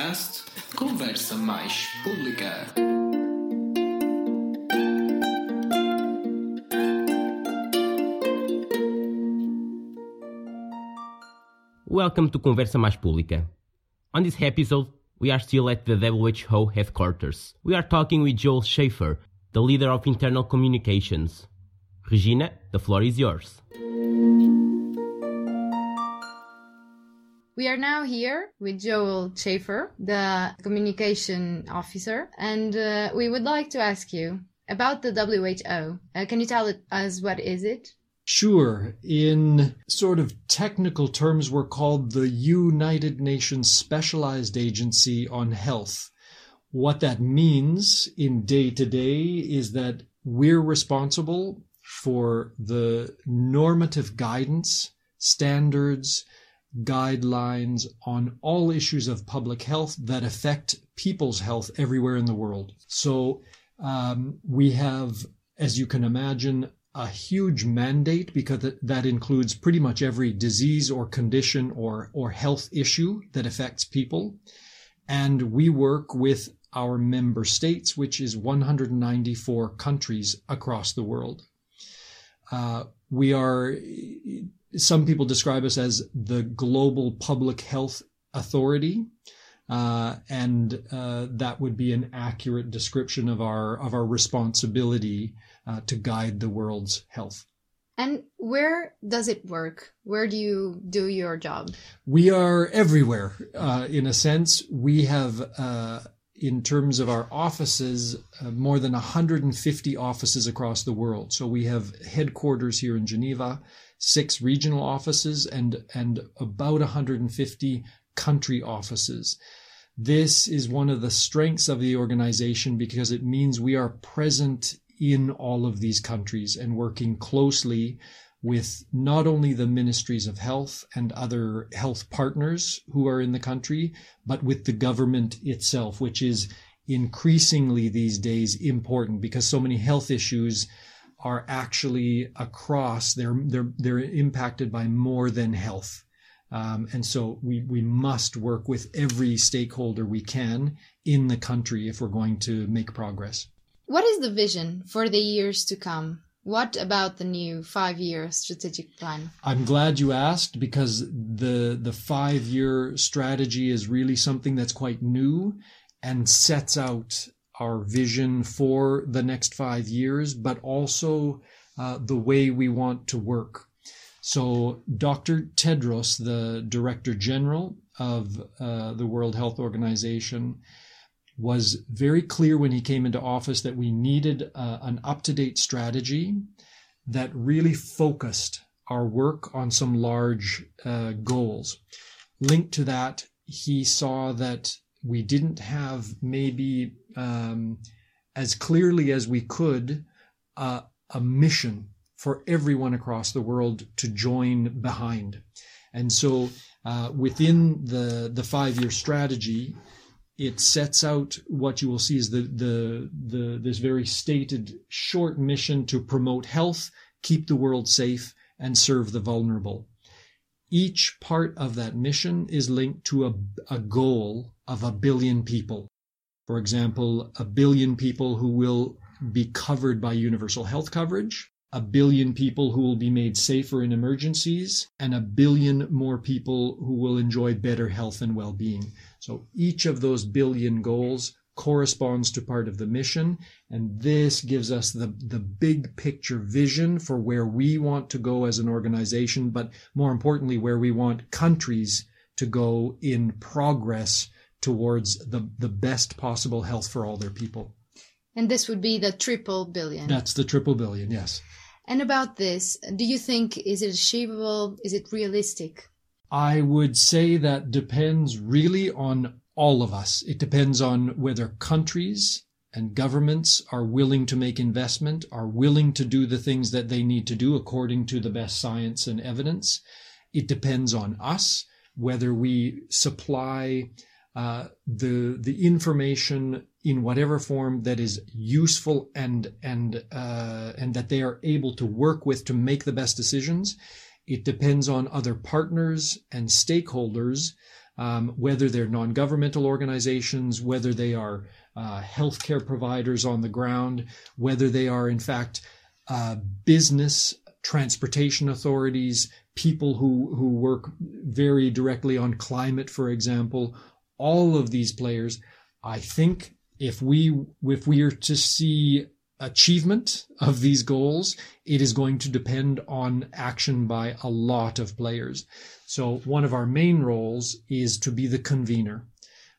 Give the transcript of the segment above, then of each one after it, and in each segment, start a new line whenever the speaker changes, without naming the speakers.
podcast Conversa Mais Pública.
Welcome to Conversa Mais Pública. On this episode, we are still at the WHO headquarters. We are talking with Joel Schaefer, the leader of internal communications. Regina, the floor is yours.
We are now here with Joel Schaefer, the communication officer, and uh, we would like to ask you about the WHO. Uh, can you tell us what is it?
Sure. In sort of technical terms, we're called the United Nations Specialized Agency on Health. What that means in day to day is that we're responsible for the normative guidance, standards, guidelines on all issues of public health that affect people's health everywhere in the world. So um, we have, as you can imagine, a huge mandate because that includes pretty much every disease or condition or, or health issue that affects people. And we work with our member states, which is 194 countries across the world. Uh, we are some people describe us as the global public health authority. Uh, and uh, that would be an accurate description of our of our responsibility uh, to guide the world's health.
And where does it work? Where do you do your job?
We are everywhere. Uh, in a sense, we have uh, in terms of our offices, uh, more than 150 offices across the world. So we have headquarters here in Geneva, six regional offices, and, and about 150 country offices. This is one of the strengths of the organization because it means we are present in all of these countries and working closely with not only the ministries of health and other health partners who are in the country, but with the government itself, which is increasingly these days important because so many health issues are actually across they're they're they're impacted by more than health. Um, and so we we must work with every stakeholder we can in the country if we're going to make progress.
What is the vision for the years to come what about the new five-year strategic plan?
I'm glad you asked because the the five-year strategy is really something that's quite new and sets out our vision for the next five years, but also uh, the way we want to work. So, Dr. Tedros, the Director General of uh, the World Health Organization, was very clear when he came into office that we needed uh, an up to date strategy that really focused our work on some large uh, goals. Linked to that, he saw that we didn't have maybe um, as clearly as we could uh, a mission for everyone across the world to join behind. And so uh, within the, the five year strategy, it sets out what you will see is the, the, the, this very stated short mission to promote health, keep the world safe, and serve the vulnerable. Each part of that mission is linked to a, a goal of a billion people. For example, a billion people who will be covered by universal health coverage, a billion people who will be made safer in emergencies, and a billion more people who will enjoy better health and well being. So each of those billion goals corresponds to part of the mission. And this gives us the, the big picture vision for where we want to go as an organization, but more importantly, where we want countries to go in progress towards the, the best possible health for all their people.
And this would be the triple billion.
That's the triple billion, yes.
And about this, do you think is it achievable? Is it realistic?
I would say that depends really on all of us. It depends on whether countries and governments are willing to make investment, are willing to do the things that they need to do according to the best science and evidence. It depends on us whether we supply uh, the the information in whatever form that is useful and and uh, and that they are able to work with to make the best decisions. It depends on other partners and stakeholders um, whether they're non-governmental organizations, whether they are uh, healthcare providers on the ground, whether they are in fact uh, business transportation authorities, people who who work very directly on climate, for example, all of these players. I think if we if we are to see achievement of these goals, it is going to depend on action by a lot of players. So one of our main roles is to be the convener.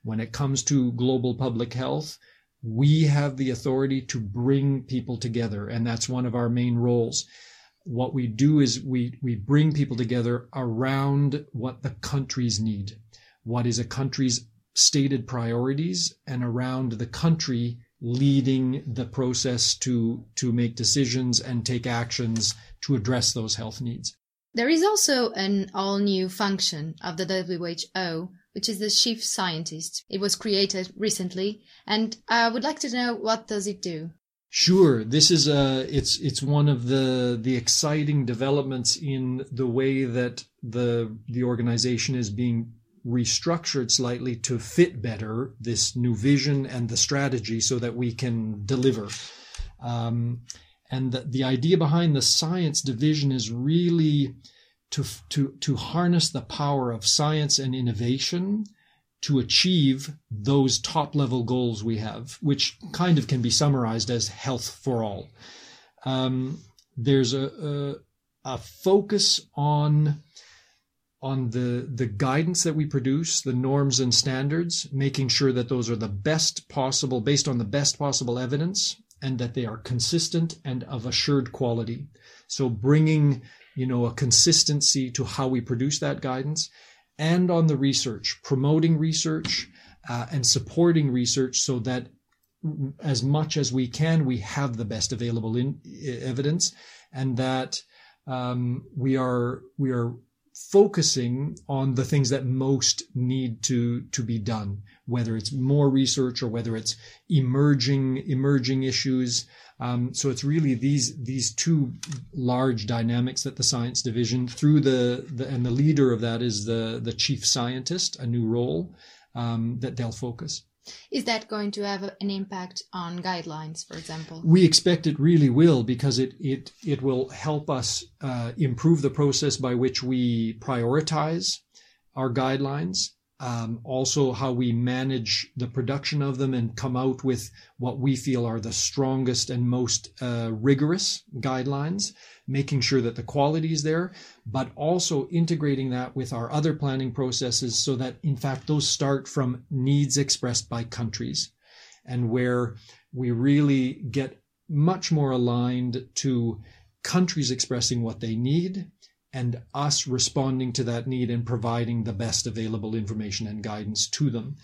When it comes to global public health, we have the authority to bring people together, and that's one of our main roles. What we do is we, we bring people together around what the countries need, what is a country's stated priorities, and around the country leading the process to to make decisions and take actions to address those health needs.
There is also an all new function of the WHO, which is the chief scientist. It was created recently, and I would like to know what does it do.
Sure, this is a it's it's one of the the exciting developments in the way that the the organization is being restructured slightly to fit better this new vision and the strategy so that we can deliver. Um, and the, the idea behind the science division is really to, to, to harness the power of science and innovation to achieve those top level goals we have, which kind of can be summarized as health for all. Um, there's a, a, a focus on on the the guidance that we produce, the norms and standards, making sure that those are the best possible based on the best possible evidence and that they are consistent and of assured quality. So bringing, you know, a consistency to how we produce that guidance and on the research, promoting research uh, and supporting research so that as much as we can, we have the best available in, evidence and that um, we are we are focusing on the things that most need to to be done whether it's more research or whether it's emerging emerging issues. Um, so it's really these these two large dynamics that the science division through the, the and the leader of that is the the chief scientist a new role um, that they'll focus
is that going to have an impact on guidelines, for example?
We expect it really will because it it it will help us uh, improve the process by which we prioritize our guidelines um, also how we manage the production of them and come out with what we feel are the strongest and most uh, rigorous guidelines, making sure that the quality is there, but also integrating that with our other planning processes so that in fact those start from needs expressed by countries and where we really get much more aligned to countries expressing what they need and us responding to that need and providing the best available information and guidance to them.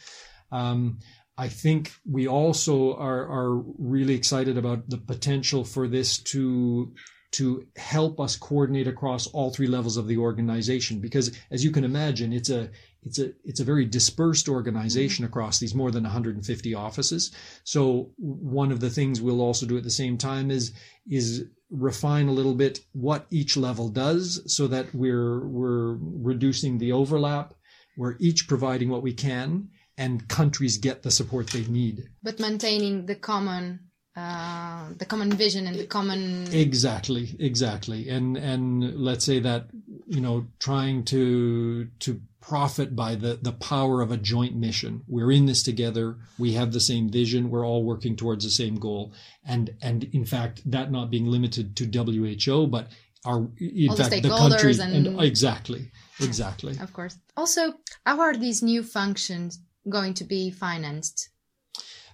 Um, I think we also are, are really excited about the potential for this to to help us coordinate across all three levels of the organization because as you can imagine it's a it's a it's a very dispersed organization mm-hmm. across these more than 150 offices so one of the things we'll also do at the same time is is refine a little bit what each level does so that we're we're reducing the overlap. We're each providing what we can and countries get the support they need.
But maintaining the common uh, the common vision and the common
exactly exactly. And and let's say that you know trying to to profit by the the power of a joint mission. We're in this together. We have the same vision. We're all working towards the same goal. And and in fact that not being limited to WHO but our in
all
fact
the,
the country
and,
and exactly exactly.
Of course. Also how are these new functions going to be financed?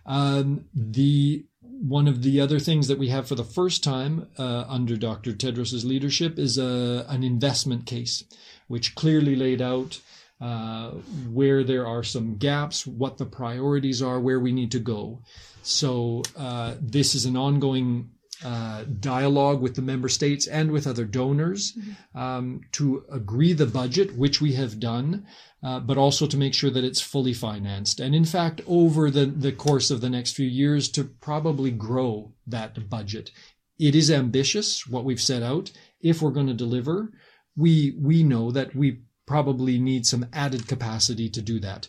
Um, the one of the other things that we have for the first time uh, under Dr. Tedros's leadership is a, an investment case, which clearly laid out uh, where there are some gaps, what the priorities are, where we need to go. So uh, this is an ongoing uh, dialogue with the member states and with other donors mm-hmm. um, to agree the budget, which we have done, uh, but also to make sure that it's fully financed. And in fact, over the, the course of the next few years, to probably grow that budget. It is ambitious, what we've set out. If we're going to deliver, we, we know that we probably need some added capacity to do that.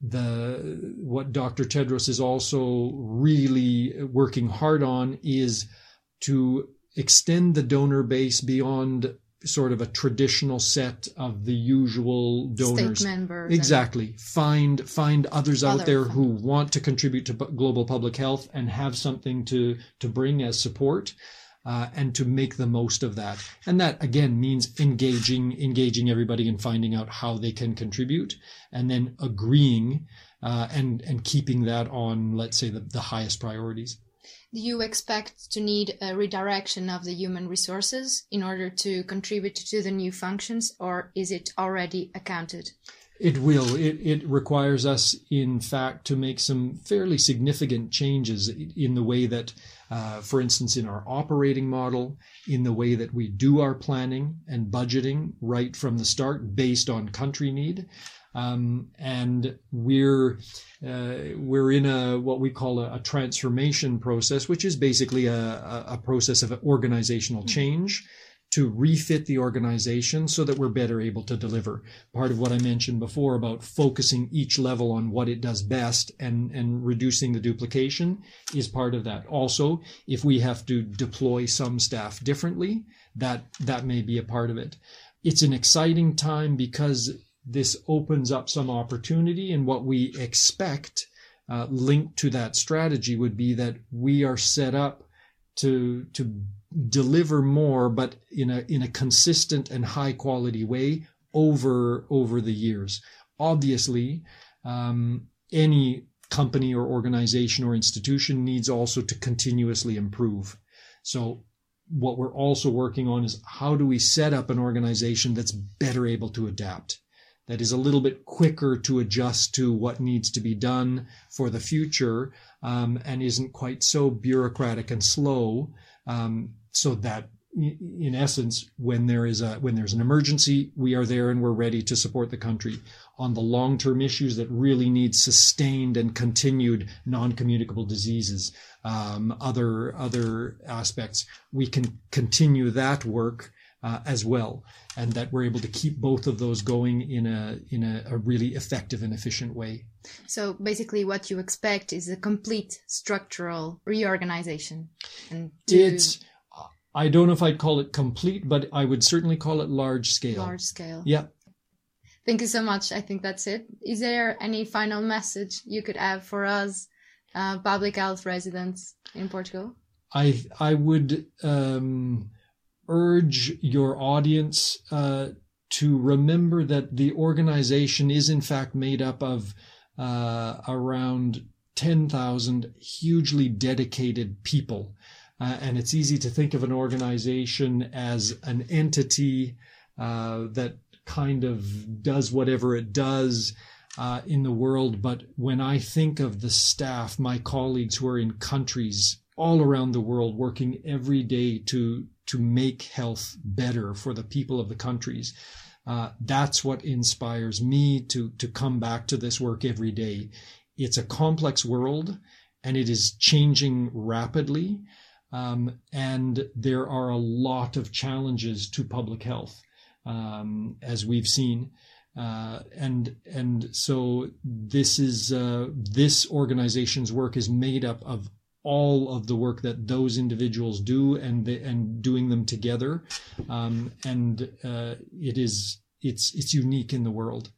The what Dr. Tedros is also really working hard on is to extend the donor base beyond sort of a traditional set of the usual donors.
State members.
Exactly. Find find others out there who want to contribute to global public health and have something to to bring as support, uh, and to make the most of that. And that again means engaging engaging everybody and finding out how they can contribute, and then agreeing uh, and and keeping that on let's say the, the highest priorities.
Do you expect to need a redirection of the human resources in order to contribute to the new functions, or is it already accounted?
It will. It, it requires us, in fact, to make some fairly significant changes in the way that, uh, for instance, in our operating model, in the way that we do our planning and budgeting right from the start based on country need. Um, and we're uh, we're in a what we call a, a transformation process, which is basically a, a, a process of organizational change to refit the organization so that we're better able to deliver. Part of what I mentioned before about focusing each level on what it does best and, and reducing the duplication is part of that. Also, if we have to deploy some staff differently, that, that may be a part of it. It's an exciting time because this opens up some opportunity and what we expect uh, linked to that strategy would be that we are set up to to deliver more but in a in a consistent and high quality way over over the years. Obviously um, any company or organization or institution needs also to continuously improve. So what we're also working on is how do we set up an organization that's better able to adapt that is a little bit quicker to adjust to what needs to be done for the future um, and isn't quite so bureaucratic and slow. Um, so that in essence when there is a when there's an emergency we are there and we're ready to support the country on the long-term issues that really need sustained and continued non-communicable diseases. Um, other other aspects. We can continue that work uh, as well, and that we're able to keep both of those going in a in a, a really effective and efficient way.
So basically, what you expect is a complete structural reorganization. And to
It's I don't know if I'd call it complete, but I would certainly call it large scale.
large scale.
Yeah.
Thank you so much. I think that's it. Is there any final message you could have for us, uh, public health residents in Portugal?
I I would um, urge your audience uh, to remember that the organization is in fact made up of uh, around ten thousand hugely dedicated people, uh, and it's easy to think of an organization as an entity uh, that kind of does whatever it does uh, in the world. But when I think of the staff, my colleagues who are in countries all around the world working every day to to make health better for the people of the countries, uh, that's what inspires me to to come back to this work every day. It's a complex world, and it is changing rapidly. Um, and there are a lot of challenges to public health, um, as we've seen. Uh, and and so this is uh, this organization's work is made up of all of the work that those individuals do and the, and doing them together, um, and uh, it is it's it's unique in the world.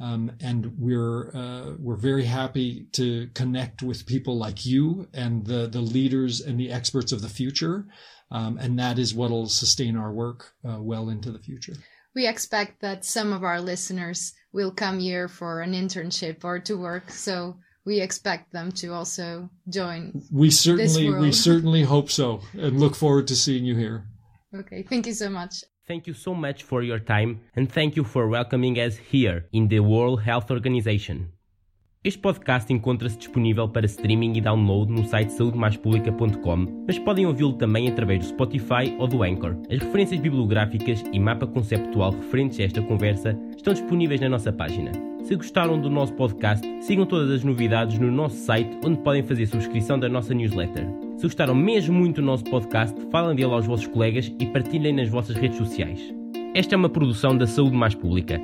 Um, and we're uh, we're very happy to connect with people like you and the the leaders and the experts of the future, um, and that is what will sustain our work uh, well into the future.
We expect that some of our listeners will come here for an internship or to work, so we expect them to also join.
We certainly we
world.
certainly hope so, and look forward to seeing you here.
Okay, thank you so much.
Thank you so much for your time and thank you for welcoming us here in the World Health Organization. Este podcast encontra-se disponível para streaming e download no site saudemaispublica.com, mas podem ouvi-lo também através do Spotify ou do Anchor. As referências bibliográficas e mapa conceptual referentes a esta conversa estão disponíveis na nossa página. Se gostaram do nosso podcast, sigam todas as novidades no nosso site, onde podem fazer subscrição da nossa newsletter. Se gostaram mesmo muito do nosso podcast, falem dele aos vossos colegas e partilhem nas vossas redes sociais. Esta é uma produção da Saúde Mais Pública.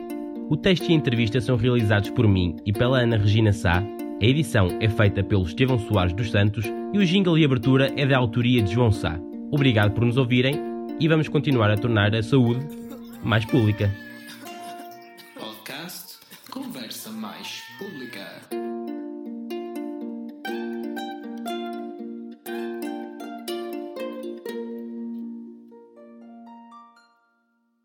O texto e a entrevista são realizados por mim e pela Ana Regina Sá. A edição é feita pelo Estevão Soares dos Santos e o jingle e abertura é da autoria de João Sá. Obrigado por nos ouvirem e vamos continuar a tornar a saúde mais pública.
Podcast Conversa Mais Pública.